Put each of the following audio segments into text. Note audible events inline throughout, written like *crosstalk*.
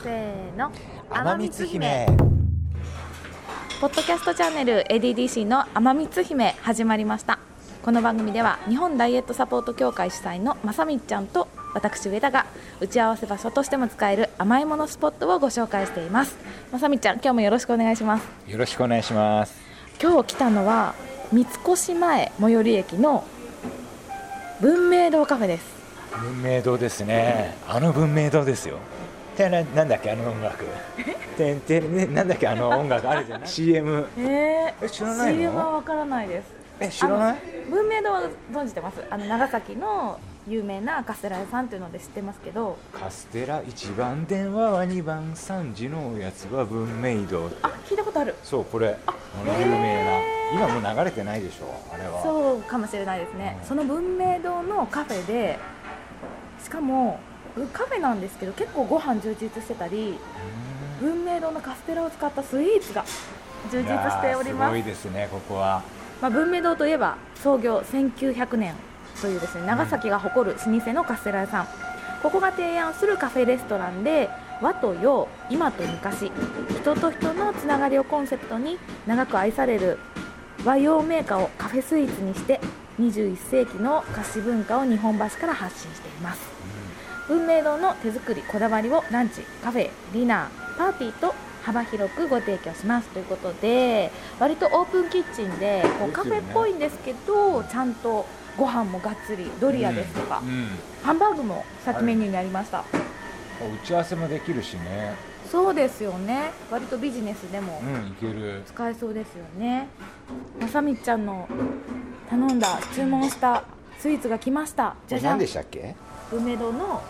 せーの。天光姫。ポッドキャストチャンネル ADDC の天光姫始まりました。この番組では日本ダイエットサポート協会主催のまさみっちゃんと私上田が打ち合わせ場所としても使える甘いものスポットをご紹介しています。まさみっちゃん今日もよろしくお願いします。よろしくお願いします。今日来たのは三越前最寄り駅の文明堂カフェです。文明堂ですね。あの文明堂ですよてななんだっけあの音楽。てんてんねなんだっけあの音楽あるじゃない？*laughs* CM ええ知らないの？CM はわからないです。え知らない文明堂は存じてます？あの長崎の有名なカステラ屋さんっていうので知ってますけど。カステラ1番電話は2番3時のおやつは文明堂って。あ聞いたことある。そうこれ。あの有名な。今もう流れてないでしょ？あれは。そうかもしれないですね、うん。その文明堂のカフェでしかもカフェなんですけど結構ご飯充実してたりう文明堂のカステラを使ったスイーツが充実しております。すごいですねここは。まあ、文明堂といえば創業1900年というですね長崎が誇る老舗のカステラ屋さん、ここが提案するカフェレストランで和と洋今と昔人と人のつながりをコンセプトに長く愛される和洋メーカーをカフェスイーツにして21世紀の菓子文化を日本橋から発信しています文明堂の手作りこだわりをランチカフェディナーパーティーと幅広くご提供しますということで割とオープンキッチンでこうカフェっぽいんですけどちゃんとご飯もがっつりドリアですとか、うんうん。ハンバーグも先メニューにありました。打ち合わせもできるしね。そうですよね。割とビジネスでもうんいける。使えそうですよね。まさみっちゃんの頼んだ注文したスイーツが来ました。じゃじゃん。何でしたっけ？文明堂の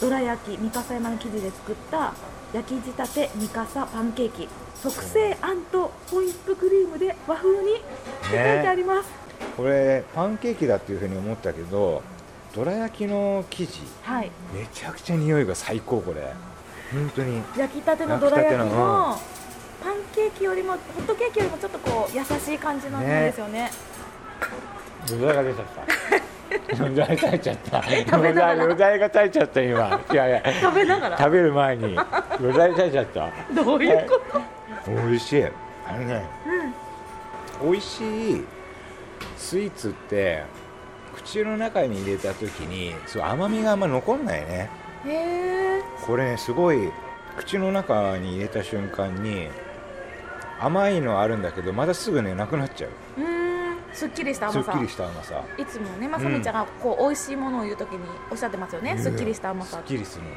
どら焼き三笠山の生地で作った焼き仕立て三笠パンケーキ。特製あんとホイップクリームで和風にって書いてあります、これパンケーキだっていうふうに思ったけどどら焼きの生地。はい。めちゃくちゃ匂いが最高これ。本当に。焼きたてのどら焼きののパンケーキよりもホットケーキよりもちょっとこう優しい感じなんですよね。余罪が出ちゃった *laughs* 余罪垂れちゃったべながら。余罪が垂れちゃった今。いやいや。食べながら？食べる前に。余罪垂れちゃった。どういうこと、美味しい。あのね美味しいスイーツって口の中に入れた時にそう甘みがあんま残んないね。へえ。これねすごい口の中に入れた瞬間に甘いのあるんだけどまたすぐねなくなっちゃう。うーんすっきりした甘さ。すっきりした甘さ。いつもねまさみちゃんがこう美味しいものを言うときにおっしゃってますよね、すっきりした甘さすっきりするの。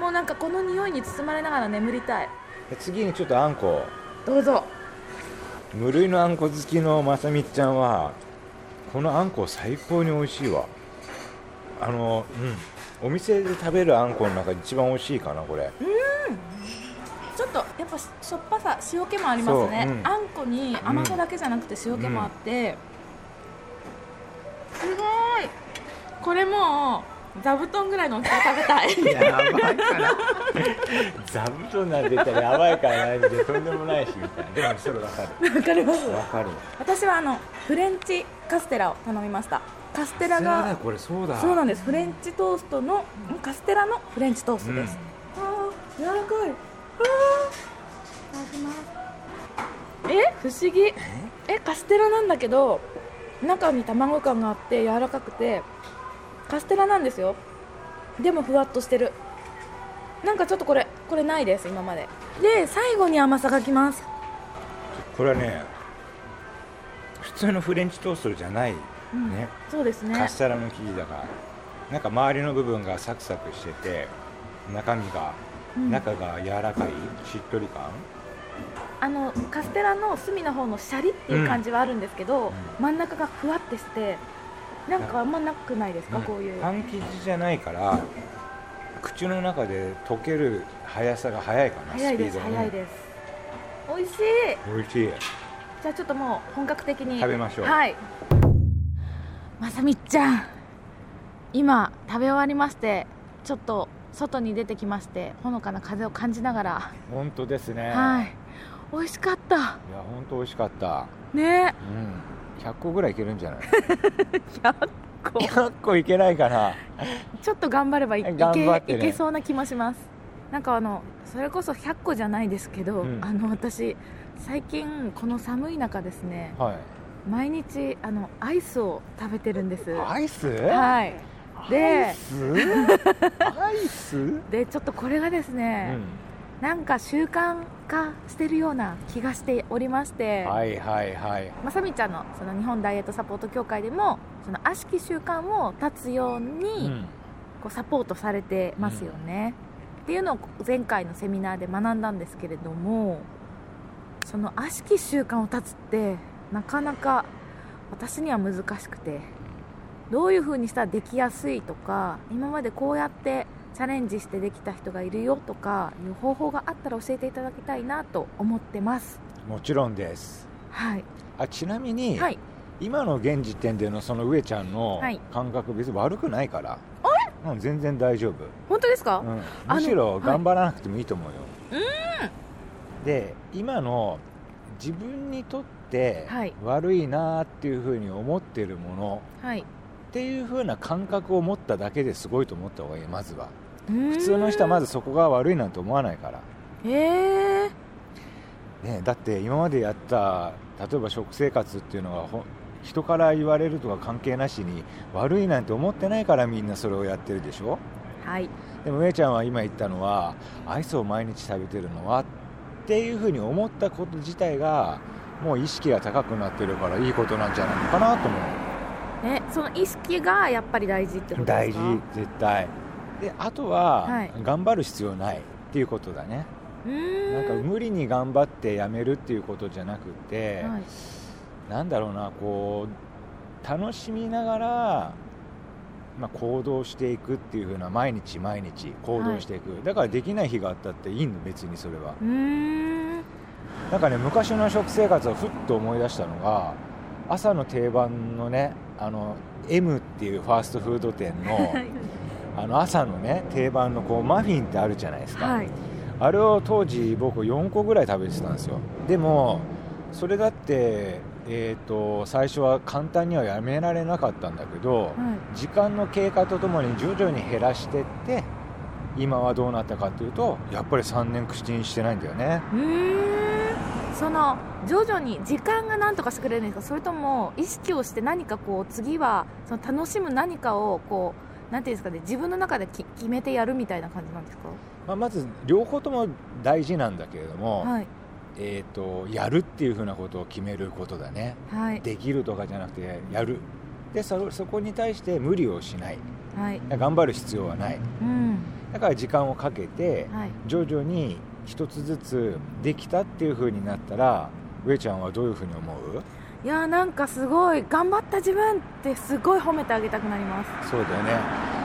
もうなんかこの匂いに包まれながら眠りたい。で次にちょっとあんこ。どうぞ。無類のあんこ好きのまさみちゃんはこのあんこ最高に美味しいわ。あのうん。お店で食べるあんこの中で一番美味しいかなこれちょっとやっぱしょっぱさ塩気もありますね、そううん。あんこに甘さだけじゃなくて塩気もあって、すごい。これもう座布団ぐらいの大きさ食べたい。*laughs* やばいから。座布団なんて言ったらやばいからないんでとんでもないしみたいな。でもそれわかる。わかります。わかる。私はあのフレンチカステラを頼みました。カステラがこれそうだ。そうなんです。フレンチトーストのんカステラのフレンチトーストです、あー柔らかいえ？不思議。え？カステラなんだけど中に卵感があって柔らかくてカステラなんですよ。でもふわっとしてる。なんかちょっとこれこれないです今まで。で最後に甘さがきます。これはね普通のフレンチトーストじゃないね、そうですね。カステラの生地だから。なんか周りの部分がサクサクしてて中身が、うん。中が柔らかいしっとり感あのカステラの隅の方のシャリっていう感じはあるんですけど、ん。真ん中がふわってしてなんかあんまなくないですか、うん。こういう。パン生地じゃないから口の中で溶ける速さが速いかな早いですスピードが早いです。美味しい。美味しい。じゃあちょっともう本格的に。食べましょう。はい。まさみっちゃん今食べ終わりましてちょっと外に出てきましてほのかな風を感じながら、本当ですね。はい。美味しかった。いや本当美味しかった。ね。うん。100個ぐらいいけるんじゃない？100個100個いけないかな。ちょっと頑張ればいねけいけそうな気もします。なんかあのそれこそ100個じゃないですけど、うん。あの私最近この寒い中ですねはい。毎日あのアイスを食べてるんです。アイス？はいでス？アイス、でちょっとこれがですね、なんか習慣化してるような気がしておりまして、はいはいはい。まさみちゃんのその日本ダイエットサポート協会でもその悪しき習慣を断つように、うん。こうサポートされてますよね、っていうのを前回のセミナーで学んだんですけれどもその悪しき習慣を断つってなかなか私には難しくてどういう風にしたらできやすいとか今までこうやってチャレンジしてできた人がいるよとかいう方法があったら教えていただきたいなと思ってます。もちろんです。はい。あちなみに、はい。今の現時点でのその上ちゃんのはい。感覚別に悪くないから、うん、全然大丈夫、本当ですか、うん、むしろはい。頑張らなくてもいいと思うよ、で今の自分にとってはい。悪いなっていうふうに思ってるもの。はいっていうふうな感覚を持っただけですごいと思った方がいいまずは。普普通の人はまずそこが悪いなんて思わないから。へえね、だって今までやった例えば食生活っていうのはほ人から言われるとか関係なしに悪いなんて思ってないからみんなそれをやってるでしょ？はい。でもめいちゃんは今言ったのはアイスを毎日食べてるのはっていうふうに思ったこと自体がもう意識が高くなってるからいいことなんじゃないのかなと思うえその意識がやっぱり大事ってことで大事すか絶対。であとは、はい。頑張る必要ないっていうことだね。なんか無理に頑張ってやめるっていうことじゃなくて、はい。なんだろうなこう楽しみながら、まあ、行動していくっていう風な毎日毎日行動していく、だからできない日があったっていいの別にそれは。なんかね昔の食生活をふっと思い出したのが朝の定番のねあの M っていうファーストフード店のあの朝のね定番のこうマフィンってあるじゃないですか、はい。あれを当時僕4個ぐらい食べてたんですよ。でもそれだって、えー、と最初は簡単にはやめられなかったんだけど、はい。時間の経過とともに徐々に減らしてって今はどうなったかっていうとやっぱり3年口にしてないんだよねその徐々に時間が何とかしてくれるんですかそれとも意識をして何かこう次はその楽しむ何かをこうなんていうんですかね自分の中でき決めてやるみたいな感じなんですか？まあ、まず両方とも大事なんだけれども、はい。えー、とやるっていうふうなことを決めることだね。はい。できるとかじゃなくてやる。でそそこに対して無理をしない。はい。頑張る必要はない。うん。だから時間をかけてはい。徐々に一つずつできたっていう風になったら上ちゃんはどういう風に思う？いやーなんかすごい頑張った自分ってすごい褒めてあげたくなります。そうだよね。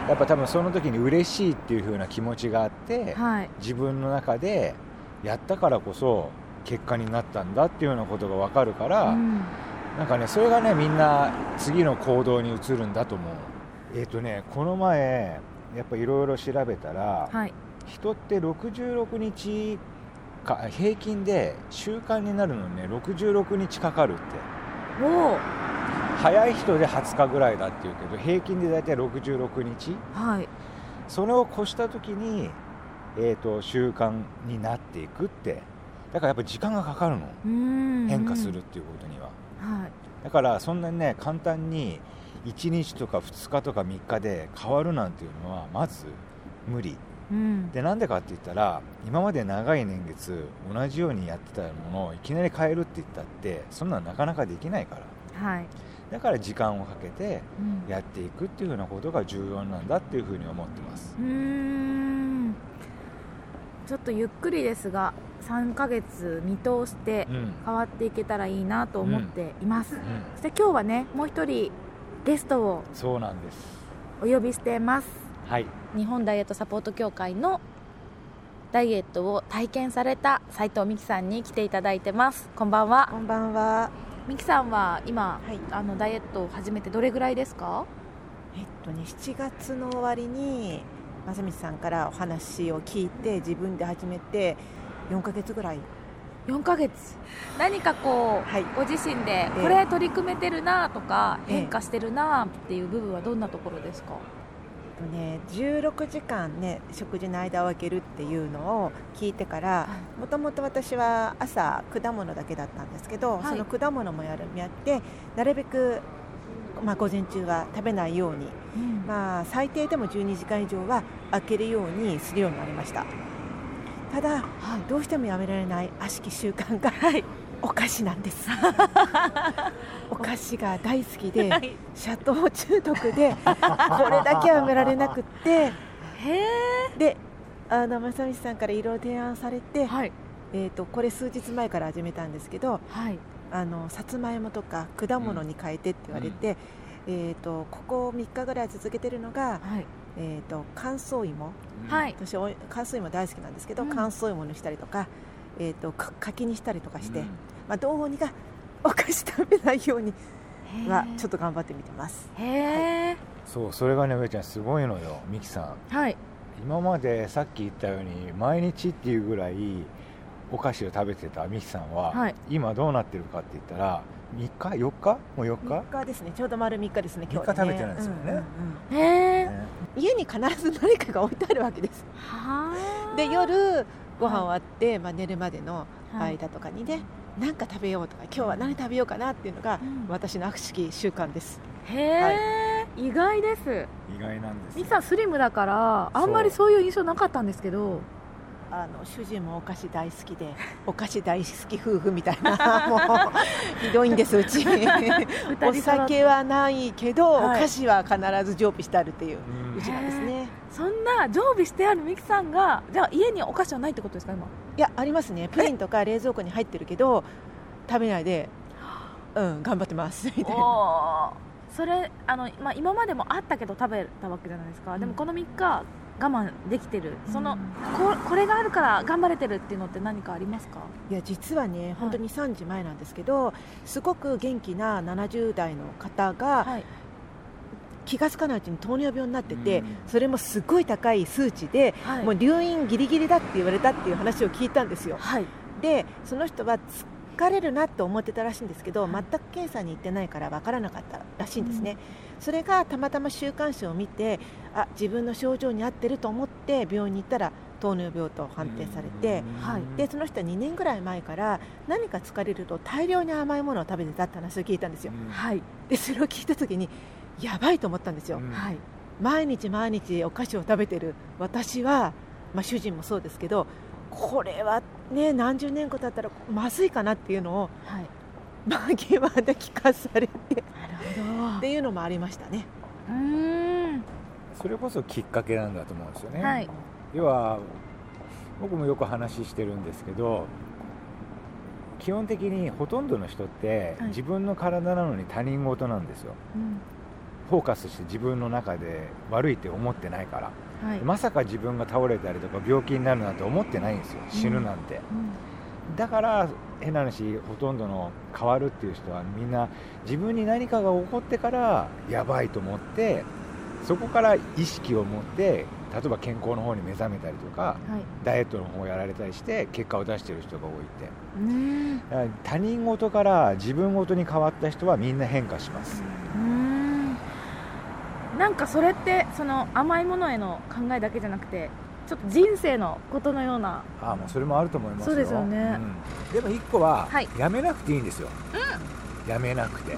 やっぱ多分その時に嬉しいっていう風な気持ちがあってはい。自分の中でやったからこそ結果になったんだっていうようなことが分かるから、うん。なんかねそれがねみんな次の行動に移るんだと思う。えっ、とねこの前やっぱいろいろ調べたら、はい人って66日か平均で習慣になるのにね66日かかるって。おお早い人で20日ぐらいだっていうけど平均で大体66日。はい。それを越した時に、えー、と習慣になっていくって。だからやっぱり時間がかかるの。変化するっていうことには。はい。だからそんなにね簡単に1日とか2日とか3日で変わるなんていうのはまず無理うん。でなんでかって言ったら今まで長い年月同じようにやってたものをいきなり変えるって言ったってそんなのなかなかできないから。はい。だから時間をかけてうん。やっていくっていうふうなことが重要なんだっていうふうに思ってます。うーん。ちょっとゆっくりですが3ヶ月見通してうん。変わっていけたらいいなと思っています、うん。そして今日はねもう一人ゲストをそうなんです。お呼びしてますはい。日本ダイエットサポート協会のダイエットを体験された斉藤美希さんに来ていただいてます。こんばんは。こんばんは。美希さんは今、はい。あのダイエットを始めてどれぐらいですか？えっとね、7月の終わりに正道さんからお話を聞いて自分で始めて4ヶ月ぐらい。4ヶ月。何かこう、はい。ご自身でええ。これ取り組めてるなとか、ええ。変化してるなっていう部分はどんなところですか、とね、16時間ね食事の間を空けるっていうのを聞いてからもともと私は朝果物だけだったんですけど、はい。その果物もやるやってなるべく、まあ、午前中は食べないように、うん。まあ、最低でも12時間以上は空けるようにするようになりました。ただはい。どうしてもやめられない悪しき習慣がはいお菓子なんです。*laughs* お菓子が大好きではい。シャトー中毒でこれだけはやめられなくって。へであの正道さんからいろいろ提案されて、えはい。えー、とこれ数日前から始めたんですけどはい。あのさつまいもとか果物に変えてって言われて、えー、とここ3日ぐらい続けてるのが、はい。えー、と乾燥芋。はい。私お乾燥芋大好きなんですけど、うん。乾燥芋にしたりとか、えー、とか柿にしたりとかして、うん。まあ、どうにか *laughs* お菓子食べないようにはちょっと頑張ってみてます。へえそうそれがね上ちゃんすごいのよミキさん。はい。今までさっき言ったように毎日っていうぐらいお菓子を食べてたミキさんは、はい。今どうなってるかって言ったら3日？4日？もう4日？3日ですね。ちょうど丸3日ですね今日三日食べてるんですよね。うんうんうん。へえね。家に必ず何かが置いてあるわけです。はあで夜ご飯終わって、まあ、寝るまでのはい間とかにね、何か食べようとか今日は何食べようかなっていうのが、うん。私の悪しき習慣です。へえ意外です。意外なんですよ。ミキさんスリムだからあんまりそういう印象なかったんですけど。あの主人もお菓子大好きで *laughs* お菓子大好き夫婦みたいなもうひどいんですうち。*laughs* お酒はないけど、はい。お菓子は必ず常備してあるっていううん。うちなんですねそんな常備してあるミキさんがじゃあ家にお菓子はないってことですか今？いやありますね。プリンとか冷蔵庫に入ってるけど食べないでうん頑張ってますみたいな。それあの、まあ、今までもあったけど食べたわけじゃないですか、でもこの3日我慢できてる。その、ここれがあるから頑張れてるっていうのって何かありますか？いや実はね本当に3時前なんですけど、すごく元気な70代の方がはい気が付かないうちに糖尿病になってて、うん。それもすごい高い数値で、はい。もう入院ギリギリだって言われたっていう話を聞いたんですよ。はい。でその人は疲れるなと思ってたらしいんですけど、はい。全く検査に行ってないから分からなかったらしいんですね、それがたまたま週刊誌を見てあ自分の症状に合ってると思って病院に行ったら糖尿病と判定されて、はい。でその人は2年ぐらい前から何か疲れると大量に甘いものを食べてたって話を聞いたんですよ、はい。でそれを聞いた時にやばいと思ったんですよ、うん。はい。毎日毎日お菓子を食べてる私は、まあ、主人もそうですけどこれはね何十年後経ったらまずいかなっていうのをはい。紛間で聞かされて。なるほっていうのもありましたね。どうーん。それこそきっかけなんだと思うんですよね、はい。要は僕もよく話してるんですけど基本的にほとんどの人ってはい。自分の体なのに他人事なんですよ。うんフォーカスして自分の中で悪いって思ってないから。はい。まさか自分が倒れたりとか病気になるなんて思ってないんですよ。死ぬなんて、うん。だから変な話ほとんどの変わるっていう人はみんな自分に何かが起こってからやばいと思ってそこから意識を持って例えば健康の方に目覚めたりとかはい。ダイエットの方をやられたりして結果を出してる人が多いって。他人事から自分事に変わった人はみんな変化します。うーんなんかそれってその甘いものへの考えだけじゃなくてちょっと人生のことのようなああもうそれもあると思いますよ。そうですよね。うん。でも一個は、はい。やめなくていいんですよ、やめなくて。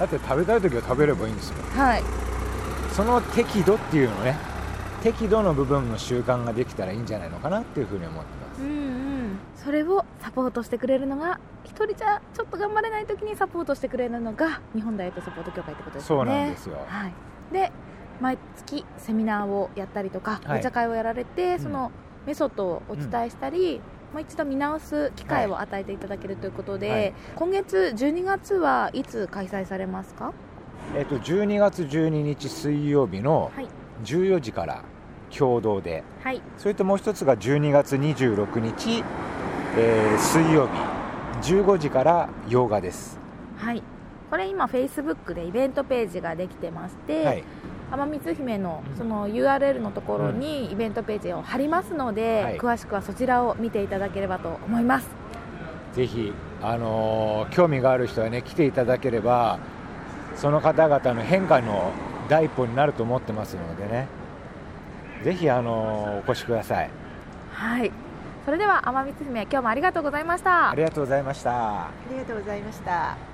だって食べたい時は食べればいいんですよはい。その適度っていうのね。適度の部分の習慣ができたらいいんじゃないのかなっていうふうに思ってます。うんうん。それをサポートしてくれるのが一人じゃちょっと頑張れない時にサポートしてくれるのが日本ダイエットサポート協会ってことですそうなんですよ、はい、で毎月セミナーをやったりとか、はい。お茶会をやられてん。そのメソッドをお伝えしたり、もう一度見直す機会を与えていただけるということで、はい。今月12月はいつ開催されますか？えっと12月12日水曜日のはい。14時から共同で。はい。それともう一つが12月26日、えー水曜日15時から洋画です、はい。これ今フェイスブックでイベントページができてまして、はい、天光姫のうんその URL のところにイベントページを貼りますので、はい。詳しくはそちらを見ていただければと思います。ぜひ、あのー興味がある人はね来ていただければその方々の変化の第一歩になると思ってますのでね。ぜひあのお越しください。はいそれでは天光姫今日もありがとうございましたありがとうございましたありがとうございました。